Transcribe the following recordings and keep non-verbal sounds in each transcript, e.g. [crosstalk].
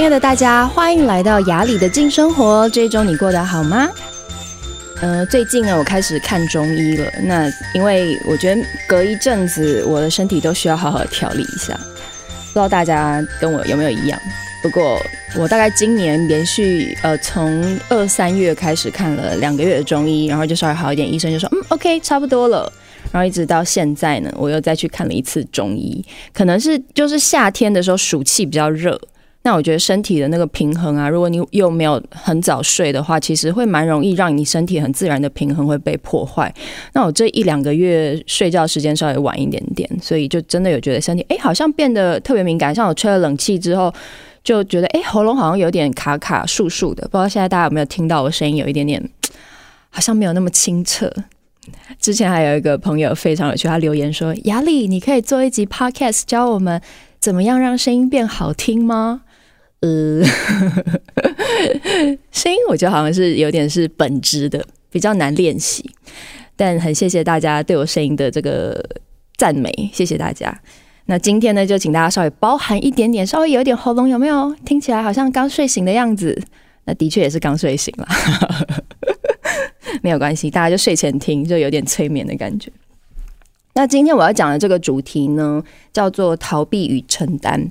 亲爱的大家，欢迎来到雅里的静生活。这一周你过得好吗？呃，最近呢，我开始看中医了。那因为我觉得隔一阵子，我的身体都需要好好调理一下。不知道大家跟我有没有一样？不过我大概今年连续呃从二三月开始看了两个月的中医，然后就稍微好一点，医生就说嗯 OK 差不多了。然后一直到现在呢，我又再去看了一次中医，可能是就是夏天的时候暑气比较热，那我觉得身体的那个平衡啊，如果你又没有很早睡的话，其实会蛮容易让你身体很自然的平衡会被破坏。那我这一两个月睡觉时间稍微晚一点点，所以就真的有觉得身体哎好像变得特别敏感，像我吹了冷气之后就觉得哎喉咙好像有点卡卡竖竖的，不知道现在大家有没有听到我声音有一点点 [tsk] 好像没有那么清澈。之前还有一个朋友非常有趣，他留言说：“雅丽，你可以做一集 podcast 教我们怎么样让声音变好听吗？”呃，声音我觉得好像是有点是本质的，比较难练习。但很谢谢大家对我声音的这个赞美，谢谢大家。那今天呢，就请大家稍微包含一点点，稍微有点喉咙有没有？听起来好像刚睡醒的样子。那的确也是刚睡醒了。[laughs] 没有关系，大家就睡前听，就有点催眠的感觉。那今天我要讲的这个主题呢，叫做逃避与承担。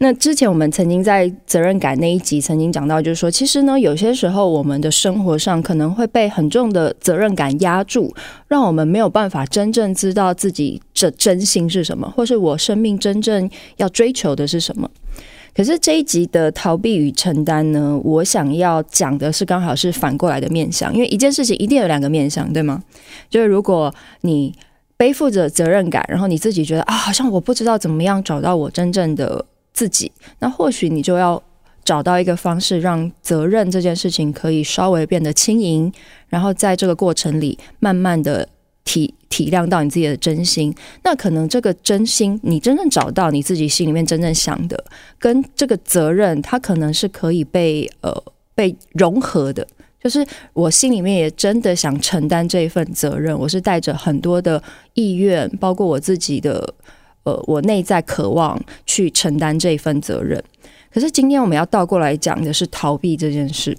那之前我们曾经在责任感那一集曾经讲到，就是说，其实呢，有些时候我们的生活上可能会被很重的责任感压住，让我们没有办法真正知道自己这真心是什么，或是我生命真正要追求的是什么。可是这一集的逃避与承担呢，我想要讲的是刚好是反过来的面向，因为一件事情一定有两个面向，对吗？就是如果你背负着责任感，然后你自己觉得啊，好像我不知道怎么样找到我真正的自己，那或许你就要找到一个方式，让责任这件事情可以稍微变得轻盈，然后在这个过程里慢慢的。体体谅到你自己的真心，那可能这个真心，你真正找到你自己心里面真正想的，跟这个责任，它可能是可以被呃被融合的。就是我心里面也真的想承担这一份责任，我是带着很多的意愿，包括我自己的呃我内在渴望去承担这一份责任。可是今天我们要倒过来讲的是逃避这件事，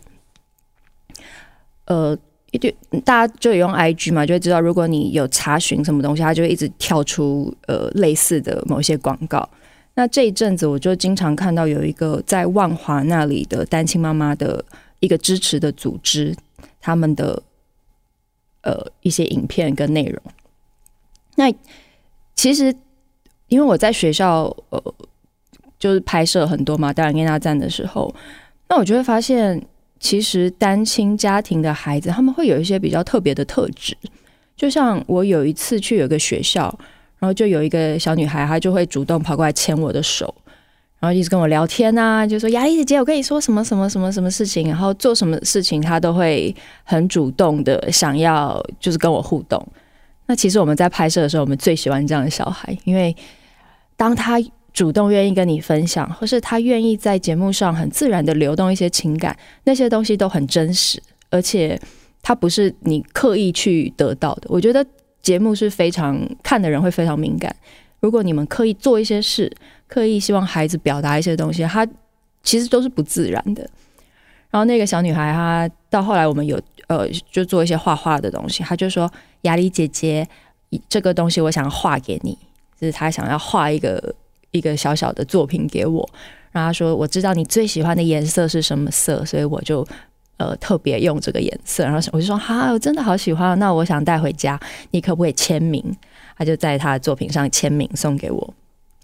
呃。一对，大家就有用 IG 嘛，就会知道，如果你有查询什么东西，它就会一直跳出呃类似的某些广告。那这一阵子，我就经常看到有一个在万华那里的单亲妈妈的一个支持的组织，他们的呃一些影片跟内容。那其实，因为我在学校呃就是拍摄很多嘛，当然跟大站的时候，那我就会发现。其实单亲家庭的孩子，他们会有一些比较特别的特质。就像我有一次去有个学校，然后就有一个小女孩，她就会主动跑过来牵我的手，然后一直跟我聊天啊，就说：“雅里姐姐，我跟你说什么什么什么什么事情，然后做什么事情，她都会很主动的想要就是跟我互动。”那其实我们在拍摄的时候，我们最喜欢这样的小孩，因为当他。主动愿意跟你分享，或是他愿意在节目上很自然的流动一些情感，那些东西都很真实，而且他不是你刻意去得到的。我觉得节目是非常看的人会非常敏感。如果你们刻意做一些事，刻意希望孩子表达一些东西，他其实都是不自然的。然后那个小女孩，她到后来我们有呃就做一些画画的东西，她就说：“雅丽姐姐，这个东西我想要画给你，就是她想要画一个。”一个小小的作品给我，然后她说：“我知道你最喜欢的颜色是什么色，所以我就呃特别用这个颜色。”然后我就说：“哈，我真的好喜欢，那我想带回家，你可不可以签名？”她就在他的作品上签名送给我。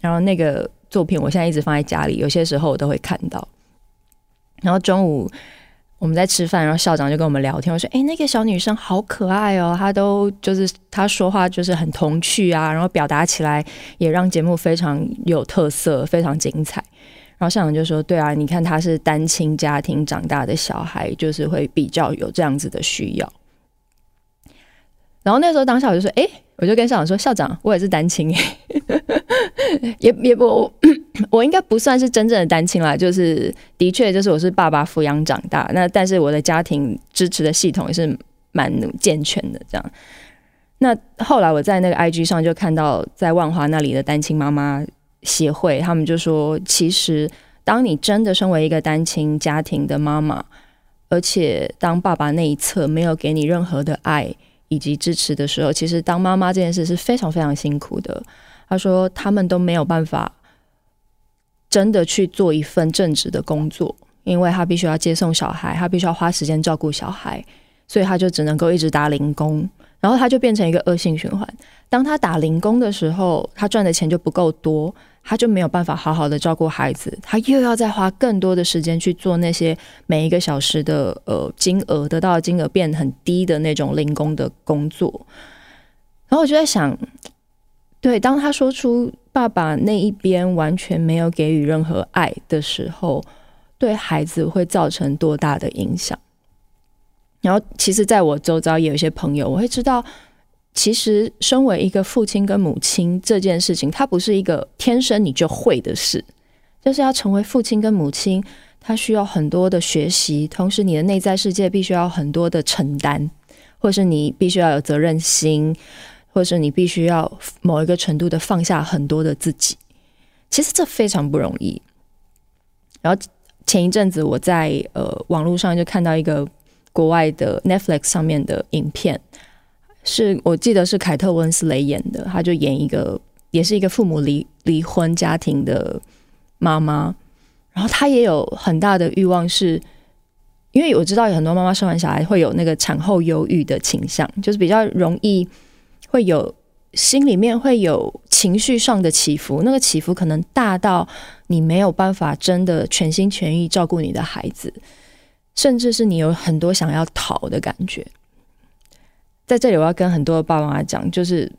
然后那个作品我现在一直放在家里，有些时候我都会看到。然后中午。我们在吃饭，然后校长就跟我们聊天，我说：“哎，那个小女生好可爱哦，她都就是她说话就是很童趣啊，然后表达起来也让节目非常有特色，非常精彩。”然后校长就说：“对啊，你看她是单亲家庭长大的小孩，就是会比较有这样子的需要。”然后那时候当下我就说：“哎。”我就跟校长说：“校长，我也是单亲，[laughs] 也也不，[clears throat] 我应该不算是真正的单亲啦。就是的确，就是我是爸爸抚养长大，那但是我的家庭支持的系统也是蛮健全的。这样，那后来我在那个 IG 上就看到，在万华那里的单亲妈妈协会，他们就说，其实当你真的身为一个单亲家庭的妈妈，而且当爸爸那一侧没有给你任何的爱以及支持的时候，其实当妈妈这件事是非常非常辛苦的。他说他们都没有办法真的去做一份正职的工作，因为他必须要接送小孩，他必须要花时间照顾小孩，所以他就只能够一直打零工。然后他就变成一个恶性循环。当他打零工的时候，他赚的钱就不够多，他就没有办法好好的照顾孩子，他又要再花更多的时间去做那些每一个小时的呃金额得到的金额变很低的那种零工的工作。然后我就在想，对，当他说出爸爸那一边完全没有给予任何爱的时候，对孩子会造成多大的影响？然后，其实在我周遭也有一些朋友，我会知道，其实身为一个父亲跟母亲这件事情，它不是一个天生你就会的事，就是要成为父亲跟母亲，他需要很多的学习，同时你的内在世界必须要很多的承担，或是你必须要有责任心，或是你必须要某一个程度的放下很多的自己。其实这非常不容易。然后前一阵子我在呃网络上就看到一个。国外的 Netflix 上面的影片，是我记得是凯特温斯雷演的，他就演一个也是一个父母离离婚家庭的妈妈，然后她也有很大的欲望，是因为我知道有很多妈妈生完小孩会有那个产后忧郁的倾向，就是比较容易会有心里面会有情绪上的起伏，那个起伏可能大到你没有办法真的全心全意照顾你的孩子。甚至是你有很多想要逃的感觉，在这里我要跟很多的爸爸妈妈讲，就是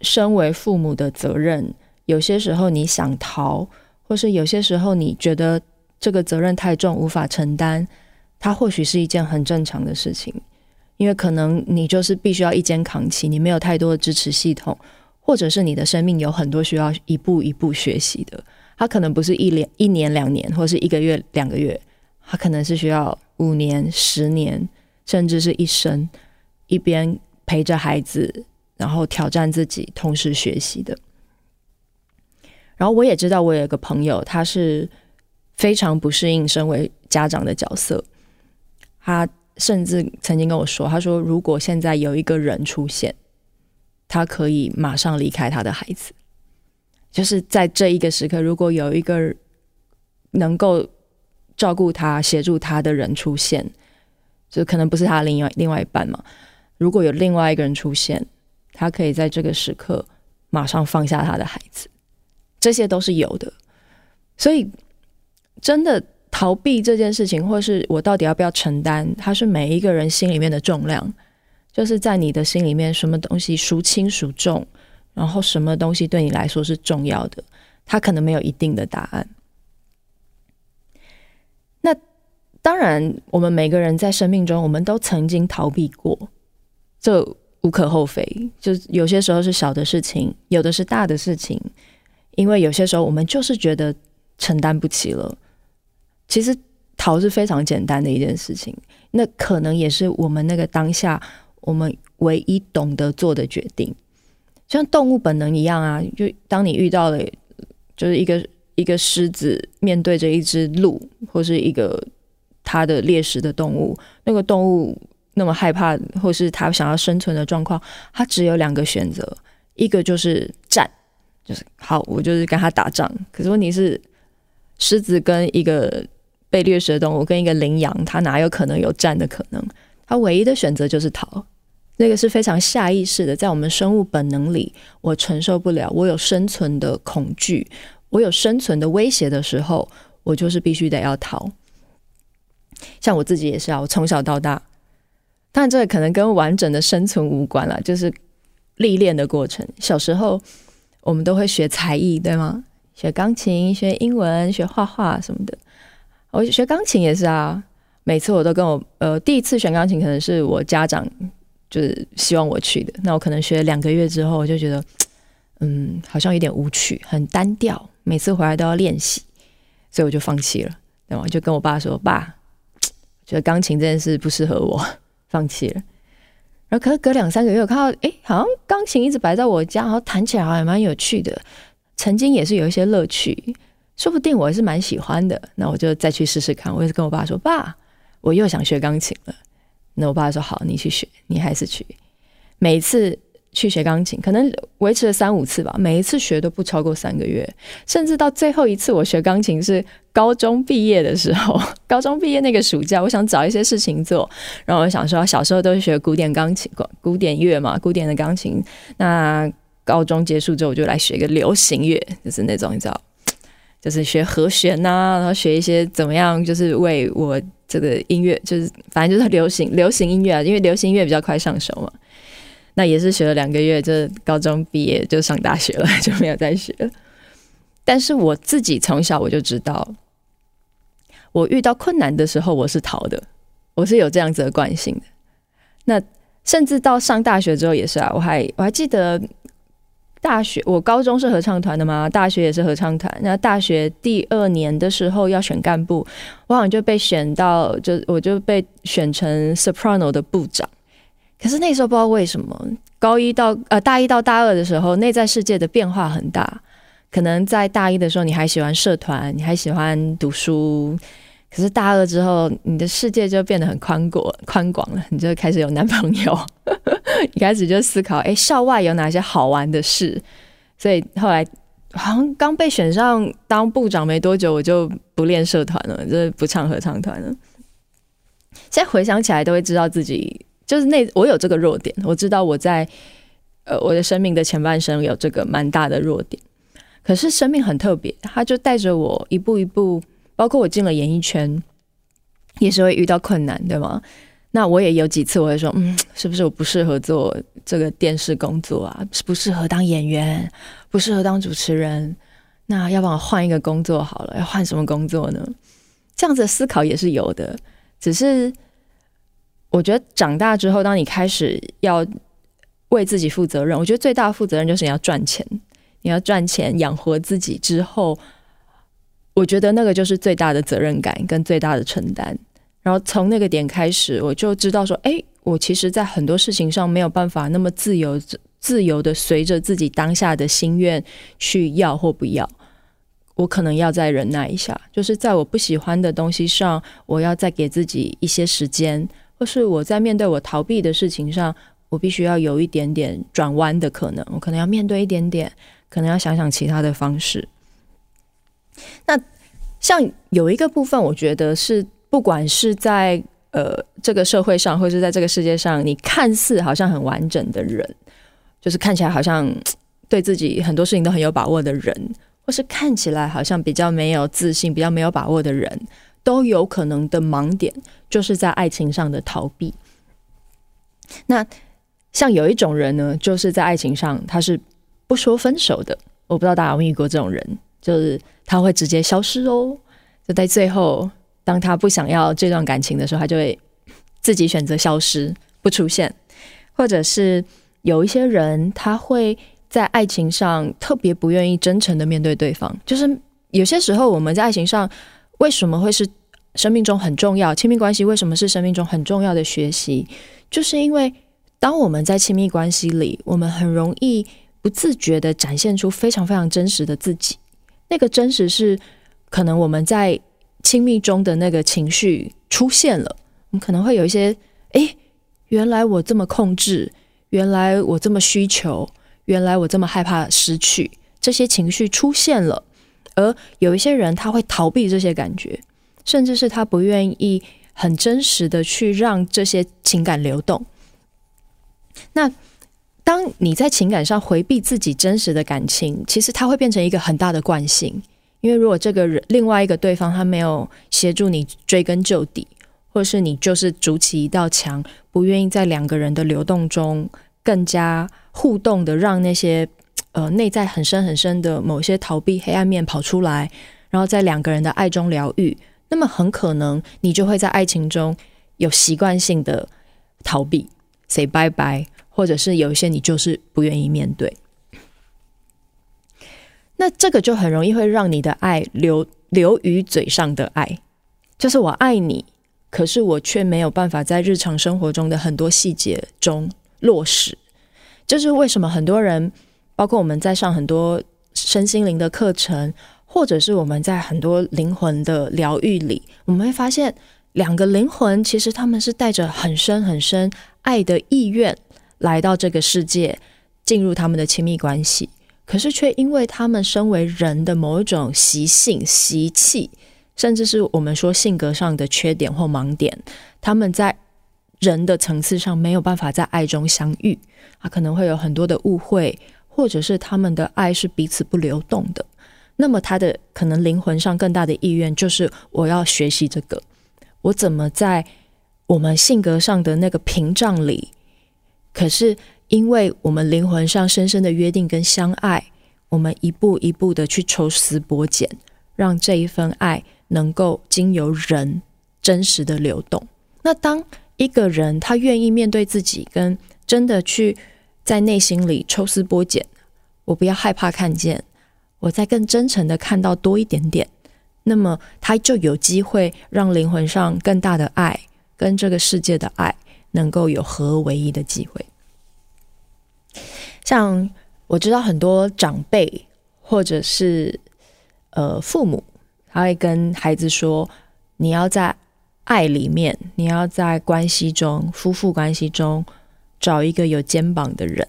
身为父母的责任，有些时候你想逃，或是有些时候你觉得这个责任太重无法承担，它或许是一件很正常的事情，因为可能你就是必须要一肩扛起，你没有太多的支持系统，或者是你的生命有很多需要一步一步学习的，它可能不是一年一年两年，或是一个月两个月，它可能是需要。五年、十年，甚至是一生，一边陪着孩子，然后挑战自己，同时学习的。然后我也知道，我有一个朋友，他是非常不适应身为家长的角色。他甚至曾经跟我说：“他说，如果现在有一个人出现，他可以马上离开他的孩子。就是在这一个时刻，如果有一个能够。”照顾他、协助他的人出现，就可能不是他另外另外一半嘛。如果有另外一个人出现，他可以在这个时刻马上放下他的孩子，这些都是有的。所以，真的逃避这件事情，或是我到底要不要承担，它是每一个人心里面的重量。就是在你的心里面，什么东西孰轻孰重，然后什么东西对你来说是重要的，它可能没有一定的答案。那当然，我们每个人在生命中，我们都曾经逃避过，这无可厚非。就有些时候是小的事情，有的是大的事情。因为有些时候我们就是觉得承担不起了。其实逃是非常简单的一件事情，那可能也是我们那个当下我们唯一懂得做的决定。像动物本能一样啊，就当你遇到了，就是一个。一个狮子面对着一只鹿，或是一个它的猎食的动物，那个动物那么害怕，或是它想要生存的状况，它只有两个选择，一个就是战，就是好，我就是跟它打仗。可是问题是，狮子跟一个被掠食的动物，跟一个羚羊，它哪有可能有战的可能？它唯一的选择就是逃。那个是非常下意识的，在我们生物本能里，我承受不了，我有生存的恐惧。我有生存的威胁的时候，我就是必须得要逃。像我自己也是啊，我从小到大，当然这个可能跟完整的生存无关了，就是历练的过程。小时候我们都会学才艺，对吗？学钢琴、学英文、学画画什么的。我学钢琴也是啊，每次我都跟我呃第一次学钢琴，可能是我家长就是希望我去的。那我可能学两个月之后，我就觉得嗯，好像有点无趣，很单调。每次回来都要练习，所以我就放弃了。对吗？就跟我爸说：“爸，觉得钢琴这件事不适合我，[laughs] 放弃了。”然后可是隔两三个月，我看到哎，好像钢琴一直摆在我家，然后弹起来好像蛮有趣的。曾经也是有一些乐趣，说不定我还是蛮喜欢的。那我就再去试试看。我也是跟我爸说：“爸，我又想学钢琴了。”那我爸说：“好，你去学，你还是去。”每一次去学钢琴，可能维持了三五次吧。每一次学都不超过三个月，甚至到最后一次我学钢琴是高中毕业的时候。[laughs] 高中毕业那个暑假，我想找一些事情做，然后我想说，小时候都是学古典钢琴、古典乐嘛，古典的钢琴。那高中结束之后，我就来学一个流行乐，就是那种你知道，就是学和弦呐、然后学一些怎么样，就是为我这个音乐，就是反正就是流行流行音乐啊，因为流行音乐比较快上手嘛。那也是学了两个月，就高中毕业就上大学了，就没有再学。[laughs] 但是我自己从小我就知道，我遇到困难的时候我是逃的，我是有这样子的惯性的。那甚至到上大学之后也是啊，我还我还记得大学，我高中是合唱团的嘛，大学也是合唱团。那大学第二年的时候要选干部，我好像就被选到，就我就被选成 soprano 的部长。可是那时候不知道为什么，高一到呃大一到大二的时候，内在世界的变化很大。可能在大一的时候你还喜欢社团，你还喜欢读书，可是大二之后，你的世界就变得很宽广宽广了，你就开始有男朋友，一开始就思考，哎，校外有哪些好玩的事？所以后来好像刚被选上当部长没多久，我就不练社团了，就是不唱合唱团了。现在回想起来，都会知道自己。就是那我有这个弱点，我知道我在呃我的生命的前半生有这个蛮大的弱点，可是生命很特别，它就带着我一步一步，包括我进了演艺圈，也是会遇到困难，对吗？那我也有几次我会说，嗯，是不是我不适合做这个电视工作啊？是不适合当演员，不适合当主持人？那要不然我换一个工作好了，要换什么工作呢？这样子的思考也是有的，只是。我觉得长大之后，当你开始要为自己负责任，我觉得最大的负责任就是你要赚钱，你要赚钱养活自己之后，我觉得那个就是最大的责任感跟最大的承担。然后从那个点开始，我就知道说，哎，我其实，在很多事情上没有办法那么自由、自由的随着自己当下的心愿去要或不要，我可能要再忍耐一下，就是在我不喜欢的东西上，我要再给自己一些时间。或是我在面对我逃避的事情上，我必须要有一点点转弯的可能，我可能要面对一点点，可能要想想其他的方式。那像有一个部分，我觉得是不管是在呃这个社会上，或是在这个世界上，你看似好像很完整的人，就是看起来好像 [tsk] 对自己很多事情都很有把握的人，或是看起来好像比较没有自信、比较没有把握的人。都有可能的盲点，就是在爱情上的逃避。那像有一种人呢，就是在爱情上他是不说分手的。我不知道大家有没有遇过这种人，就是他会直接消失哦。就在最后，当他不想要这段感情的时候，他就会自己选择消失，不出现。或者是有一些人，他会在爱情上特别不愿意真诚的面对对方。就是有些时候我们在爱情上。为什么会是生命中很重要？亲密关系为什么是生命中很重要的学习？就是因为当我们在亲密关系里，我们很容易不自觉地展现出非常非常真实的自己。那个真实是可能我们在亲密中的那个情绪出现了，我们可能会有一些，诶，原来我这么控制，原来我这么需求，原来我这么害怕失去，这些情绪出现了。而有一些人，他会逃避这些感觉，甚至是他不愿意很真实的去让这些情感流动。那当你在情感上回避自己真实的感情，其实它会变成一个很大的惯性。因为如果这个人另外一个对方他没有协助你追根究底，或是你就是筑起一道墙，不愿意在两个人的流动中更加互动的让那些。呃，内在很深很深的某些逃避黑暗面跑出来，然后在两个人的爱中疗愈，那么很可能你就会在爱情中有习惯性的逃避，say bye bye，或者是有一些你就是不愿意面对。那这个就很容易会让你的爱流流于嘴上的爱，就是我爱你，可是我却没有办法在日常生活中的很多细节中落实。这，就是为什么很多人。包括我们在上很多身心灵的课程，或者是我们在很多灵魂的疗愈里，我们会发现两个灵魂其实他们是带着很深很深爱的意愿来到这个世界，进入他们的亲密关系，可是却因为他们身为人的某一种习性、习气，甚至是我们说性格上的缺点或盲点，他们在人的层次上没有办法在爱中相遇，啊，可能会有很多的误会，或者是他们的爱是彼此不流动的。那么他的可能灵魂上更大的意愿就是我要学习这个，我怎么在我们性格上的那个屏障里？可是因为我们灵魂上深深的约定跟相爱，我们一步一步的去抽丝剥茧，让这一份爱能够经由人真实的流动。那当一个人他愿意面对自己，跟真的去在内心里抽丝剥茧，我不要害怕看见。我再更真诚的看到多一点点，那么他就有机会让灵魂上更大的爱跟这个世界的爱能够有合而为一的机会。像我知道很多长辈或者是呃父母，他会跟孩子说：“你要在爱里面，你要在关系中，夫妇关系中找一个有肩膀的人。”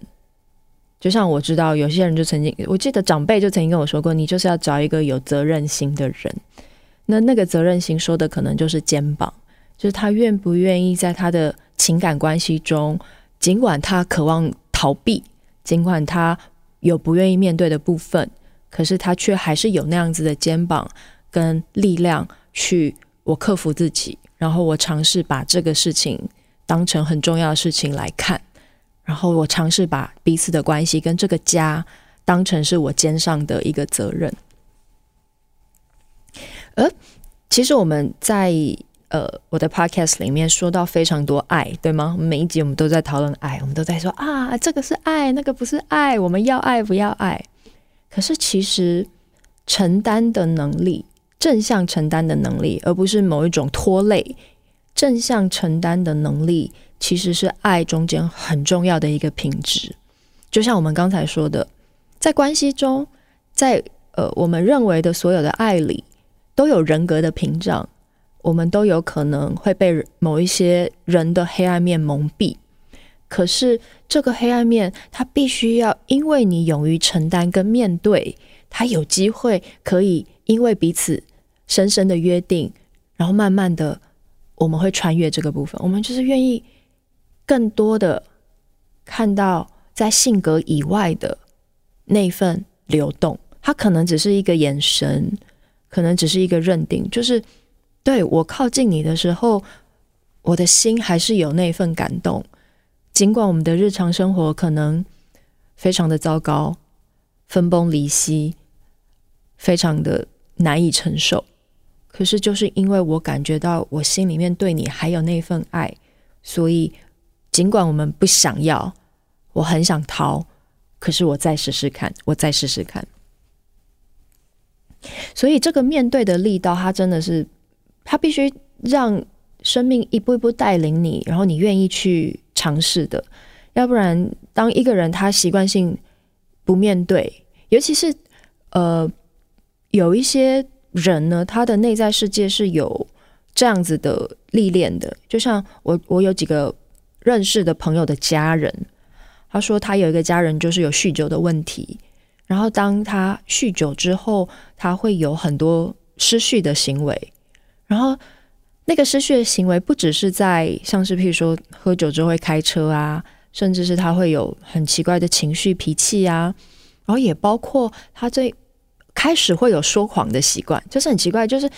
就像我知道有些人就曾经，我记得长辈就曾经跟我说过，你就是要找一个有责任心的人。那那个责任心说的可能就是肩膀，就是他愿不愿意在他的情感关系中，尽管他渴望逃避，尽管他有不愿意面对的部分，可是他却还是有那样子的肩膀跟力量去我克服自己，然后我尝试把这个事情当成很重要的事情来看。然后我尝试把彼此的关系跟这个家当成是我肩上的一个责任。而其实我们在呃我的 podcast 里面说到非常多爱，对吗？每一集我们都在讨论爱，我们都在说啊，这个是爱，那个不是爱，我们要爱不要爱？可是其实承担的能力，正向承担的能力，而不是某一种拖累，正向承担的能力。其实是爱中间很重要的一个品质，就像我们刚才说的，在关系中，在呃我们认为的所有的爱里，都有人格的屏障，我们都有可能会被某一些人的黑暗面蒙蔽。可是这个黑暗面，它必须要因为你勇于承担跟面对，它有机会可以因为彼此深深的约定，然后慢慢的我们会穿越这个部分，我们就是愿意。更多的看到在性格以外的那份流动，它可能只是一个眼神，可能只是一个认定，就是对我靠近你的时候，我的心还是有那份感动。尽管我们的日常生活可能非常的糟糕，分崩离析，非常的难以承受，可是就是因为我感觉到我心里面对你还有那份爱，所以。尽管我们不想要，我很想逃，可是我再试试看，我再试试看。所以这个面对的力道，它真的是，他必须让生命一步一步带领你，然后你愿意去尝试的。要不然，当一个人他习惯性不面对，尤其是呃，有一些人呢，他的内在世界是有这样子的历练的。就像我，我有几个。认识的朋友的家人，他说他有一个家人就是有酗酒的问题，然后当他酗酒之后，他会有很多失序的行为，然后那个失序的行为不只是在像是譬如说喝酒之后会开车啊，甚至是他会有很奇怪的情绪脾气啊，然后也包括他最开始会有说谎的习惯，就是很奇怪，就是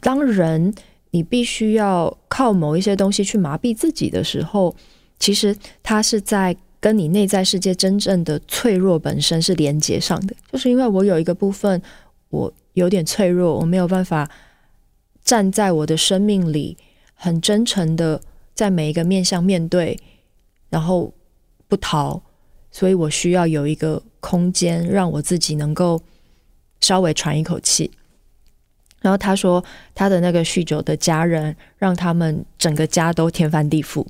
当人。你必须要靠某一些东西去麻痹自己的时候，其实他是在跟你内在世界真正的脆弱本身是连接上的。就是因为我有一个部分，我有点脆弱，我没有办法站在我的生命里很真诚的在每一个面向面对，然后不逃，所以我需要有一个空间，让我自己能够稍微喘一口气。然后他说，他的那个酗酒的家人让他们整个家都天翻地覆，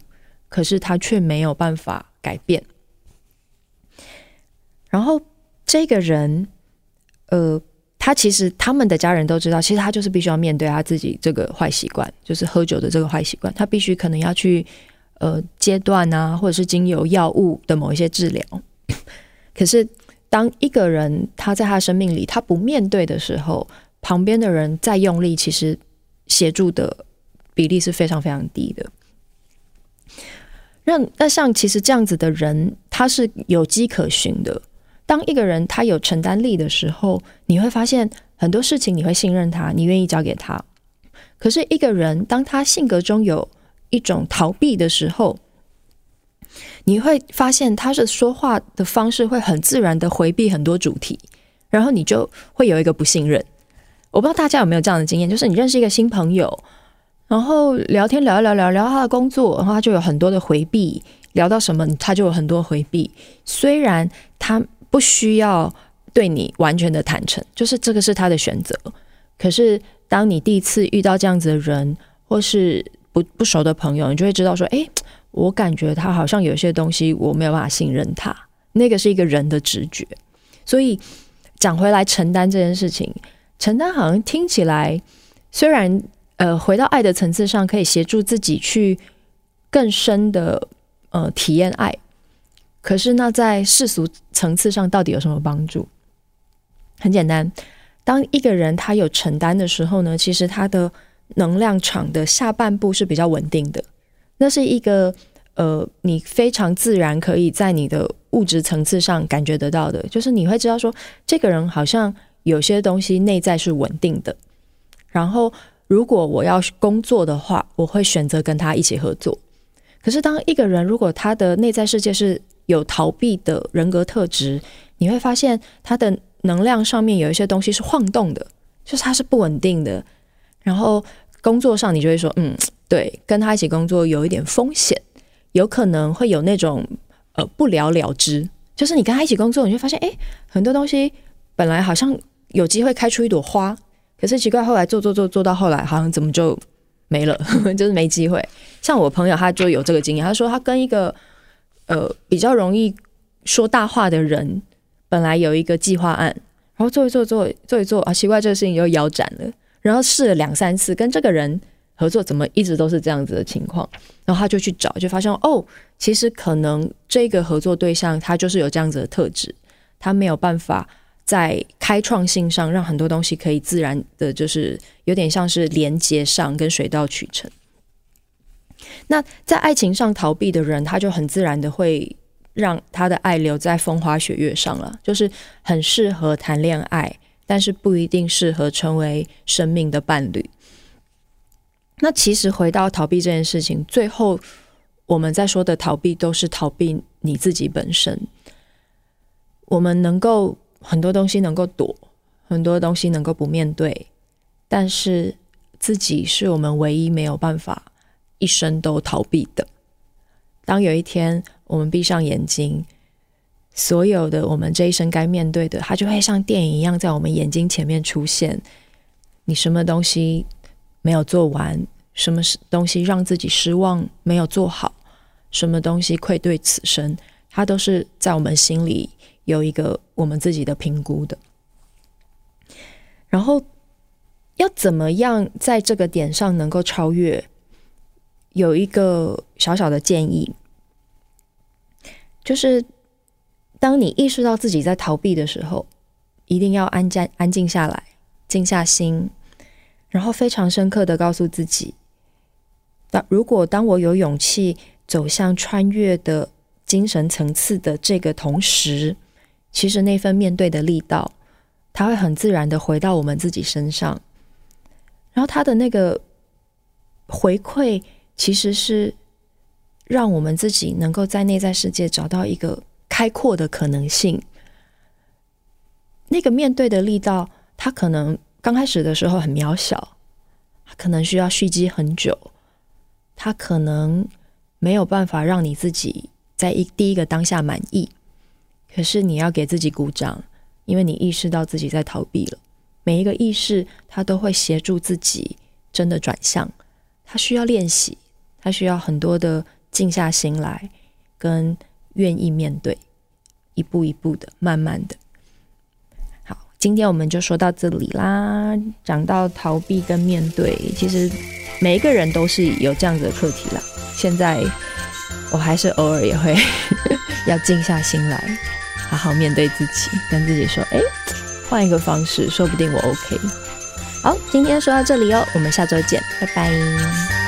可是他却没有办法改变。然后这个人，呃，他其实他们的家人都知道，其实他就是必须要面对他自己这个坏习惯，就是喝酒的这个坏习惯，他必须可能要去呃阶段啊，或者是经由药物的某一些治疗。[laughs] 可是当一个人他在他生命里他不面对的时候，旁边的人再用力，其实协助的比例是非常非常低的。那那像其实这样子的人，他是有迹可循的。当一个人他有承担力的时候，你会发现很多事情你会信任他，你愿意交给他。可是一个人当他性格中有一种逃避的时候，你会发现他是说话的方式会很自然的回避很多主题，然后你就会有一个不信任。我不知道大家有没有这样的经验，就是你认识一个新朋友，然后聊天聊一聊聊聊他的工作，然后他就有很多的回避，聊到什么他就有很多回避，虽然他。不需要对你完全的坦诚，就是这个是他的选择。可是，当你第一次遇到这样子的人，或是不不熟的朋友，你就会知道说：“哎，我感觉他好像有些东西我没有办法信任他。”那个是一个人的直觉。所以讲回来，承担这件事情，承担好像听起来虽然呃，回到爱的层次上，可以协助自己去更深的呃体验爱。可是，那在世俗层次上到底有什么帮助？很简单，当一个人他有承担的时候呢，其实他的能量场的下半部是比较稳定的。那是一个呃，你非常自然可以在你的物质层次上感觉得到的，就是你会知道说，这个人好像有些东西内在是稳定的。然后，如果我要工作的话，我会选择跟他一起合作。可是，当一个人如果他的内在世界是有逃避的人格特质，你会发现他的能量上面有一些东西是晃动的，就是他是不稳定的。然后工作上，你就会说，嗯，对，跟他一起工作有一点风险，有可能会有那种呃不了了之。就是你跟他一起工作，你会发现，哎，很多东西本来好像有机会开出一朵花，可是奇怪，后来做做做做到后来，好像怎么就没了，[laughs] 就是没机会。像我朋友，他就有这个经验，他说他跟一个。呃，比较容易说大话的人，本来有一个计划案，然后做一做做做一做啊，奇怪，这个事情又腰斩了。然后试了两三次跟这个人合作，怎么一直都是这样子的情况？然后他就去找，就发现哦，其实可能这个合作对象他就是有这样子的特质，他没有办法在开创性上让很多东西可以自然的，就是有点像是连接上跟水到渠成。那在爱情上逃避的人，他就很自然的会让他的爱留在风花雪月上了，就是很适合谈恋爱，但是不一定适合成为生命的伴侣。那其实回到逃避这件事情，最后我们在说的逃避，都是逃避你自己本身。我们能够很多东西能够躲，很多东西能够不面对，但是自己是我们唯一没有办法。一生都逃避的。当有一天我们闭上眼睛，所有的我们这一生该面对的，它就会像电影一样在我们眼睛前面出现。你什么东西没有做完？什么东西让自己失望没有做好？什么东西愧对此生？它都是在我们心里有一个我们自己的评估的。然后要怎么样在这个点上能够超越？有一个小小的建议，就是当你意识到自己在逃避的时候，一定要安静、安静下来，静下心，然后非常深刻的告诉自己：当如果当我有勇气走向穿越的精神层次的这个同时，其实那份面对的力道，它会很自然的回到我们自己身上，然后他的那个回馈。其实是让我们自己能够在内在世界找到一个开阔的可能性。那个面对的力道，它可能刚开始的时候很渺小，可能需要蓄积很久，它可能没有办法让你自己在一第一个当下满意。可是你要给自己鼓掌，因为你意识到自己在逃避了。每一个意识，它都会协助自己真的转向，它需要练习。他需要很多的静下心来，跟愿意面对，一步一步的，慢慢的。好，今天我们就说到这里啦。讲到逃避跟面对，其实每一个人都是有这样子的课题啦。现在我还是偶尔也会 [laughs] 要静下心来，好好面对自己，跟自己说：“哎，换一个方式，说不定我 OK。”好，今天说到这里哦，我们下周见，拜拜。